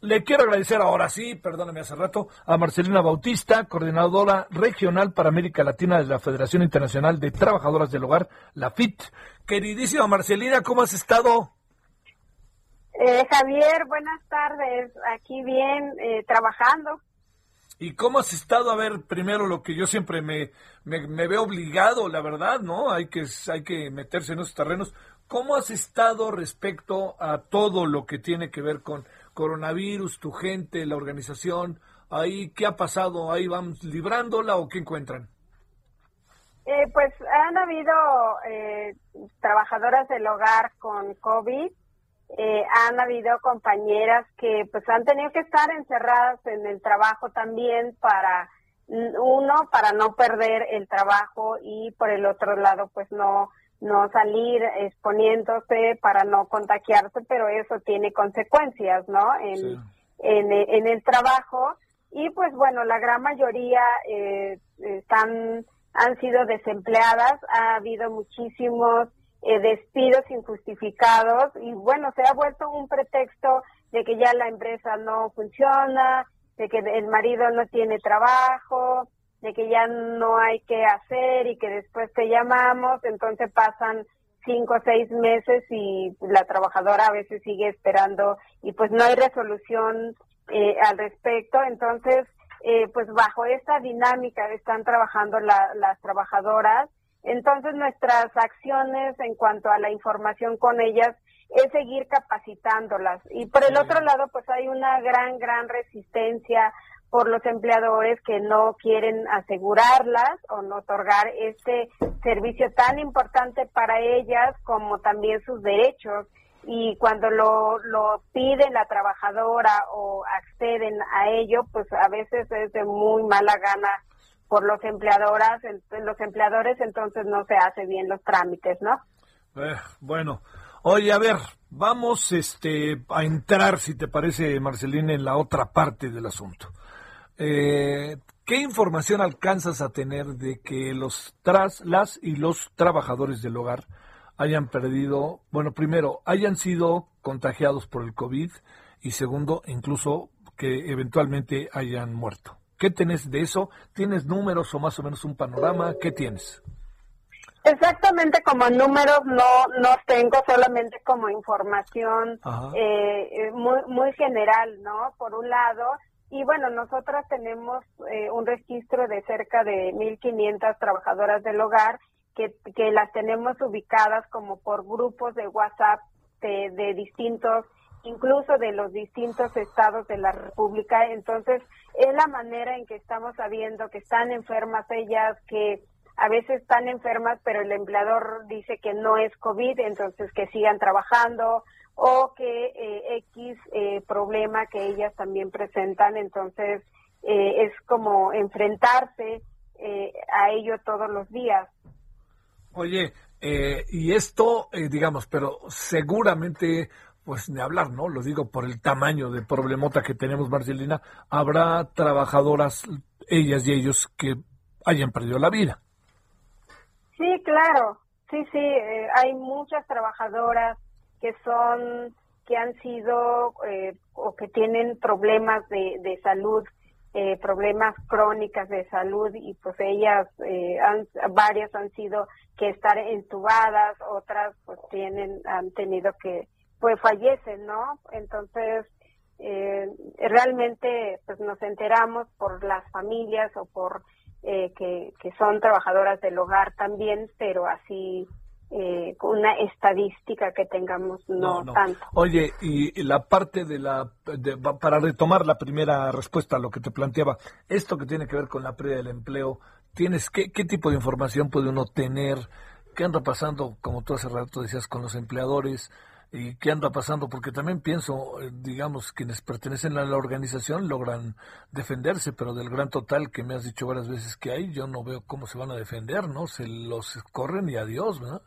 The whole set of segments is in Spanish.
Le quiero agradecer ahora sí, perdóname hace rato, a Marcelina Bautista, coordinadora regional para América Latina de la Federación Internacional de Trabajadoras del Hogar, la FIT. Queridísima Marcelina, ¿cómo has estado? Eh, Javier, buenas tardes. Aquí bien, eh, trabajando. ¿Y cómo has estado? A ver, primero lo que yo siempre me, me, me, veo obligado, la verdad, ¿no? Hay que, hay que meterse en esos terrenos. ¿Cómo has estado respecto a todo lo que tiene que ver con coronavirus, tu gente, la organización? Ahí, ¿Qué ha pasado? ¿Ahí van librándola o qué encuentran? Eh, pues han habido eh, trabajadoras del hogar con COVID, eh, han habido compañeras que pues han tenido que estar encerradas en el trabajo también para uno para no perder el trabajo y por el otro lado pues no no salir exponiéndose para no contagiarse, pero eso tiene consecuencias, ¿no? En, en, el trabajo. Y pues bueno, la gran mayoría eh, están, han sido desempleadas, ha habido muchísimos eh, despidos injustificados y bueno, se ha vuelto un pretexto de que ya la empresa no funciona, de que el marido no tiene trabajo, de que ya no hay que hacer y que después te llamamos, entonces pasan cinco o seis meses y la trabajadora a veces sigue esperando y pues no hay resolución eh, al respecto, entonces eh, pues bajo esta dinámica están trabajando las trabajadoras, entonces nuestras acciones en cuanto a la información con ellas es seguir capacitándolas. Y por el otro lado pues hay una gran gran resistencia por los empleadores que no quieren asegurarlas o no otorgar este servicio tan importante para ellas como también sus derechos. Y cuando lo, lo pide la trabajadora o acceden a ello, pues a veces es de muy mala gana por los empleadoras, los empleadores, entonces no se hace bien los trámites, ¿no? Eh, bueno, oye, a ver, vamos este, a entrar, si te parece, Marcelina, en la otra parte del asunto. Eh, ¿Qué información alcanzas a tener de que los tras, las y los trabajadores del hogar hayan perdido, bueno, primero, hayan sido contagiados por el COVID y segundo, incluso que eventualmente hayan muerto? ¿Qué tenés de eso? ¿Tienes números o más o menos un panorama? ¿Qué tienes? Exactamente como números no no tengo, solamente como información eh, muy muy general, ¿no? Por un lado, y bueno, nosotras tenemos eh, un registro de cerca de 1.500 trabajadoras del hogar que, que las tenemos ubicadas como por grupos de WhatsApp de, de distintos, incluso de los distintos estados de la República. Entonces, es la manera en que estamos sabiendo que están enfermas ellas, que a veces están enfermas, pero el empleador dice que no es COVID, entonces que sigan trabajando o que eh, X eh, problema que ellas también presentan, entonces eh, es como enfrentarse a ello todos los días. Oye, y esto, digamos, pero seguramente, pues de hablar, ¿no? Lo digo por el tamaño de problemota que tenemos, Marcelina, habrá trabajadoras, ellas y ellos, que hayan perdido la vida. Sí, claro, sí, sí, hay muchas trabajadoras que son que han sido eh, o que tienen problemas de, de salud, eh, problemas crónicas de salud y pues ellas, eh, han, varias han sido que estar entubadas, otras pues tienen, han tenido que, pues fallecen, ¿no? Entonces, realmente pues nos enteramos por las familias o por que, que son trabajadoras del hogar también, pero así eh, una estadística que tengamos, no, tanto. Oye, y la parte de la, para retomar la primera respuesta a lo que te planteaba, esto que tiene que ver con la pérdida del empleo, ¿tienes qué, qué tipo de información puede uno tener? ¿Qué anda pasando, como tú hace rato decías, con los empleadores? y qué anda pasando, porque también pienso, eh, digamos, quienes pertenecen a la organización logran defenderse, pero del gran total que me has dicho varias veces que hay, yo no veo cómo se van a defender, ¿no? Se los corren y adiós, ¿verdad?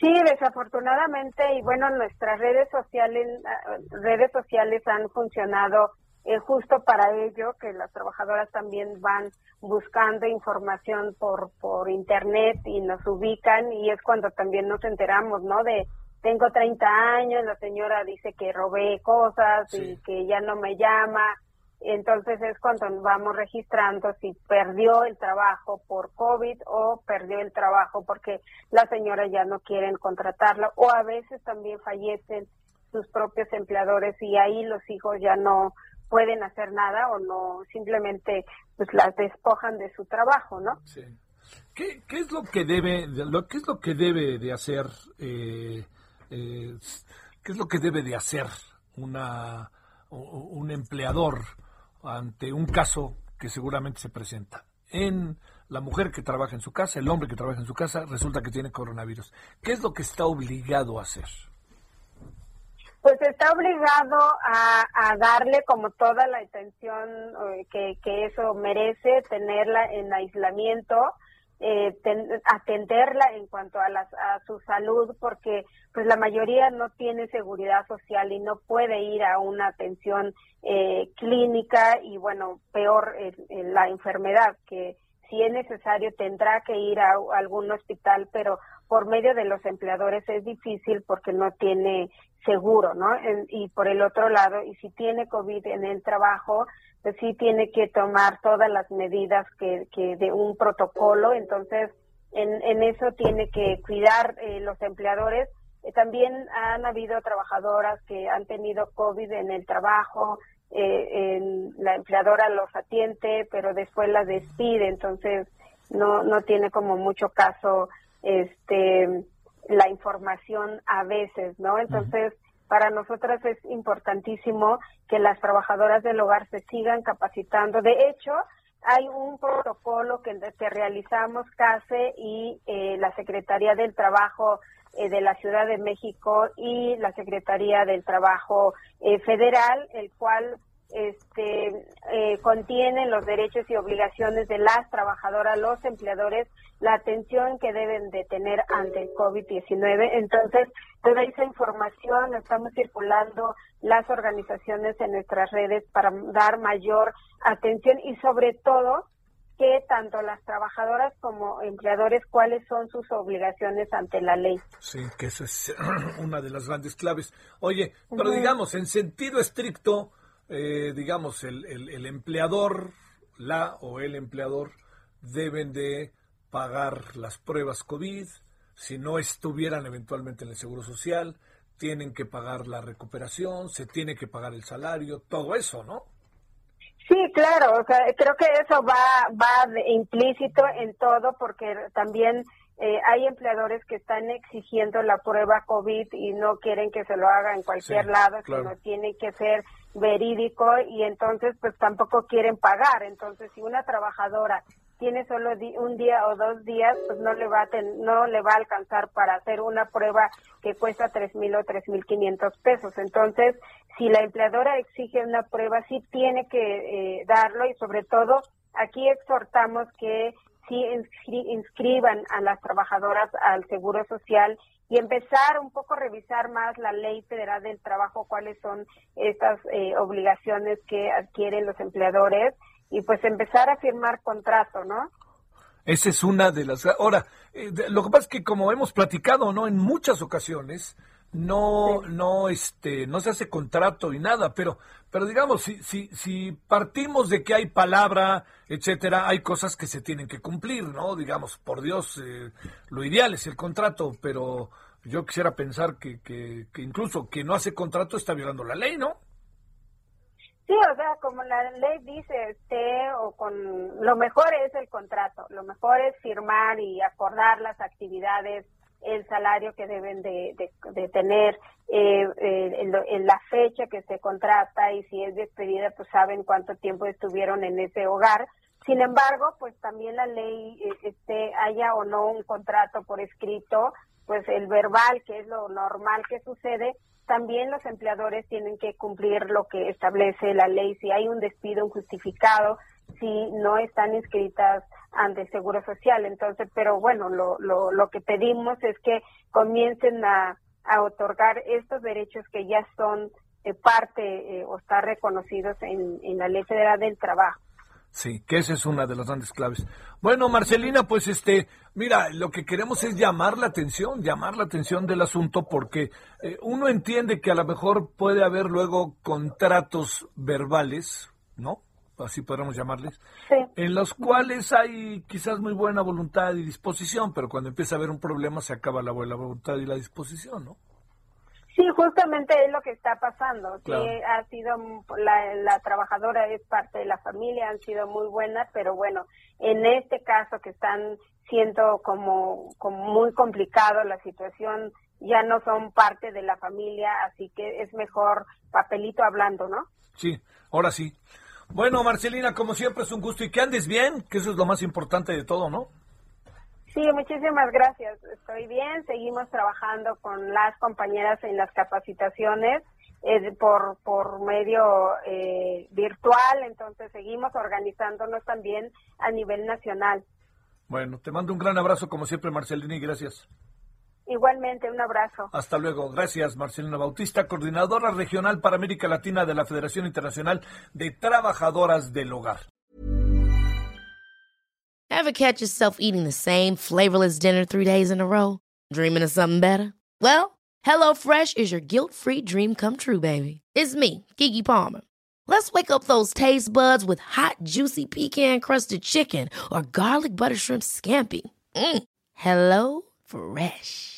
Sí, desafortunadamente, y bueno, nuestras redes sociales, ah, redes sociales han funcionado eh, justo para ello, que las trabajadoras también van buscando información por, por internet y nos ubican y es cuando también nos enteramos, ¿no? De tengo 30 años, la señora dice que robé cosas y que ya no me llama. Entonces es cuando vamos registrando si perdió el trabajo por COVID o perdió el trabajo porque la señora ya no quieren contratarla o a veces también fallecen sus propios empleadores y ahí los hijos ya no pueden hacer nada o no simplemente pues las despojan de su trabajo, ¿no? Sí. ¿Qué, qué es lo que debe lo qué es lo que debe de hacer eh, eh, qué es lo que debe de hacer una un empleador ante un caso que seguramente se presenta en la mujer que trabaja en su casa, el hombre que trabaja en su casa, resulta que tiene coronavirus. ¿Qué es lo que está obligado a hacer? pues está obligado a, darle como toda la atención eh, que, eso merece, tenerla en aislamiento, eh, atenderla en cuanto a, a su salud, porque pues la mayoría no tiene seguridad social y no puede ir a una atención eh, clínica y bueno, peor la enfermedad, que si es necesario tendrá que ir a algún hospital, pero por medio de los empleadores es difícil porque no tiene seguro, ¿no? y por el otro lado, y si tiene COVID en el trabajo, sí tiene que tomar todas las medidas que, que de un protocolo, entonces en, en eso tiene que cuidar eh, los empleadores. Eh, también han habido trabajadoras que han tenido COVID en el trabajo, eh, en, la empleadora los atiende, pero después la despide, entonces no, no tiene como mucho caso este la información a veces, ¿no? Entonces, para nosotras es importantísimo que las trabajadoras del hogar se sigan capacitando. De hecho, hay un protocolo que, que realizamos CASE y eh, la Secretaría del Trabajo eh, de la Ciudad de México y la Secretaría del Trabajo eh, Federal, el cual este, eh, contiene los derechos y obligaciones de las trabajadoras, los empleadores, la atención que deben de tener ante el COVID-19. Entonces, toda esa información estamos circulando las organizaciones en nuestras redes para dar mayor atención y sobre todo que tanto las trabajadoras como empleadores cuáles son sus obligaciones ante la ley. Sí, que esa es una de las grandes claves. Oye, pero digamos, en sentido estricto, eh, digamos, el, el, empleador, la o el empleador, deben de pagar las pruebas COVID, si no estuvieran eventualmente en el Seguro Social, tienen que pagar la recuperación, se tiene que pagar el salario, todo eso, ¿no? Sí, claro, o sea, creo que eso va, va implícito en todo porque también eh, hay empleadores que están exigiendo la prueba COVID y no quieren que se lo haga en cualquier lado, sino tiene que ser verídico y entonces pues tampoco quieren pagar. Entonces si una trabajadora tiene solo un día o dos días, pues no le va a no le va a alcanzar para hacer una prueba que cuesta tres mil o tres mil quinientos pesos. Entonces, si la empleadora exige una prueba, sí tiene que eh, darlo y sobre todo aquí exhortamos que sí inscriban a las trabajadoras al Seguro Social y empezar un poco a revisar más la ley federal del trabajo, cuáles son estas eh, obligaciones que adquieren los empleadores y pues empezar a firmar contrato, ¿no? Esa es una de las... Ahora, eh, lo que pasa es que como hemos platicado, ¿no? En muchas ocasiones, no, no, este, no se hace contrato y nada, pero, pero digamos, si, si, si partimos de que hay palabra, etcétera, hay cosas que se tienen que cumplir, ¿no? Digamos, por Dios, eh, lo ideal es el contrato, pero yo quisiera pensar que, que, que incluso quien no hace contrato está violando la ley, ¿no? Sí, o sea, como la ley dice, este, o con, lo mejor es el contrato, lo mejor es firmar y acordar las actividades el salario que deben de, tener, eh, eh, en, la fecha que se contrata y si es despedida, pues saben cuánto tiempo estuvieron en ese hogar. Sin embargo, pues también la ley, eh, este, haya o no un contrato por escrito, pues el verbal, que es lo normal que sucede, también los empleadores tienen que cumplir lo que establece la ley. Si hay un despido injustificado, si no están inscritas ante Seguro Social. Entonces, pero bueno, lo, lo, lo que pedimos es que comiencen a, a otorgar estos derechos que ya son eh, parte eh, o están reconocidos en, en la Ley Federal del Trabajo. Sí, que esa es una de las grandes claves. Bueno, Marcelina, pues este, mira, lo que queremos es llamar la atención, llamar la atención del asunto, porque eh, uno entiende que a lo mejor puede haber luego contratos verbales, ¿no? Así podríamos llamarles, en los cuales hay quizás muy buena voluntad y disposición, pero cuando empieza a haber un problema se acaba la buena voluntad y la disposición, ¿no? Sí, justamente es lo que está pasando. Que ha sido la, trabajadora es parte de la familia, han sido muy buenas, pero bueno, en este caso que están siendo como, como muy complicado la situación, ya no son parte de la familia, así que es mejor papelito hablando, ¿no? Sí, ahora sí. Bueno, Marcelina, como siempre es un gusto y que andes bien, que eso es lo más importante de todo, ¿no? Sí, muchísimas gracias. Estoy bien. Seguimos trabajando con las compañeras en las capacitaciones eh, por, por medio eh, virtual. Entonces, seguimos organizándonos también a nivel nacional. Bueno, te mando un gran abrazo, como siempre, Marcelina, y gracias. Igualmente, un abrazo. Hasta luego. Gracias, Marcelina Bautista, coordinadora regional para América Latina de la Federación Internacional de Trabajadoras del Hogar. Ever catch yourself eating the same flavorless dinner three days in a row? Dreaming of something better? Well, HelloFresh is your guilt-free dream come true, baby. It's me, Kiki Palmer. Let's wake up those taste buds with hot, juicy pecan-crusted chicken or garlic butter shrimp scampi. Mm. Hello Fresh.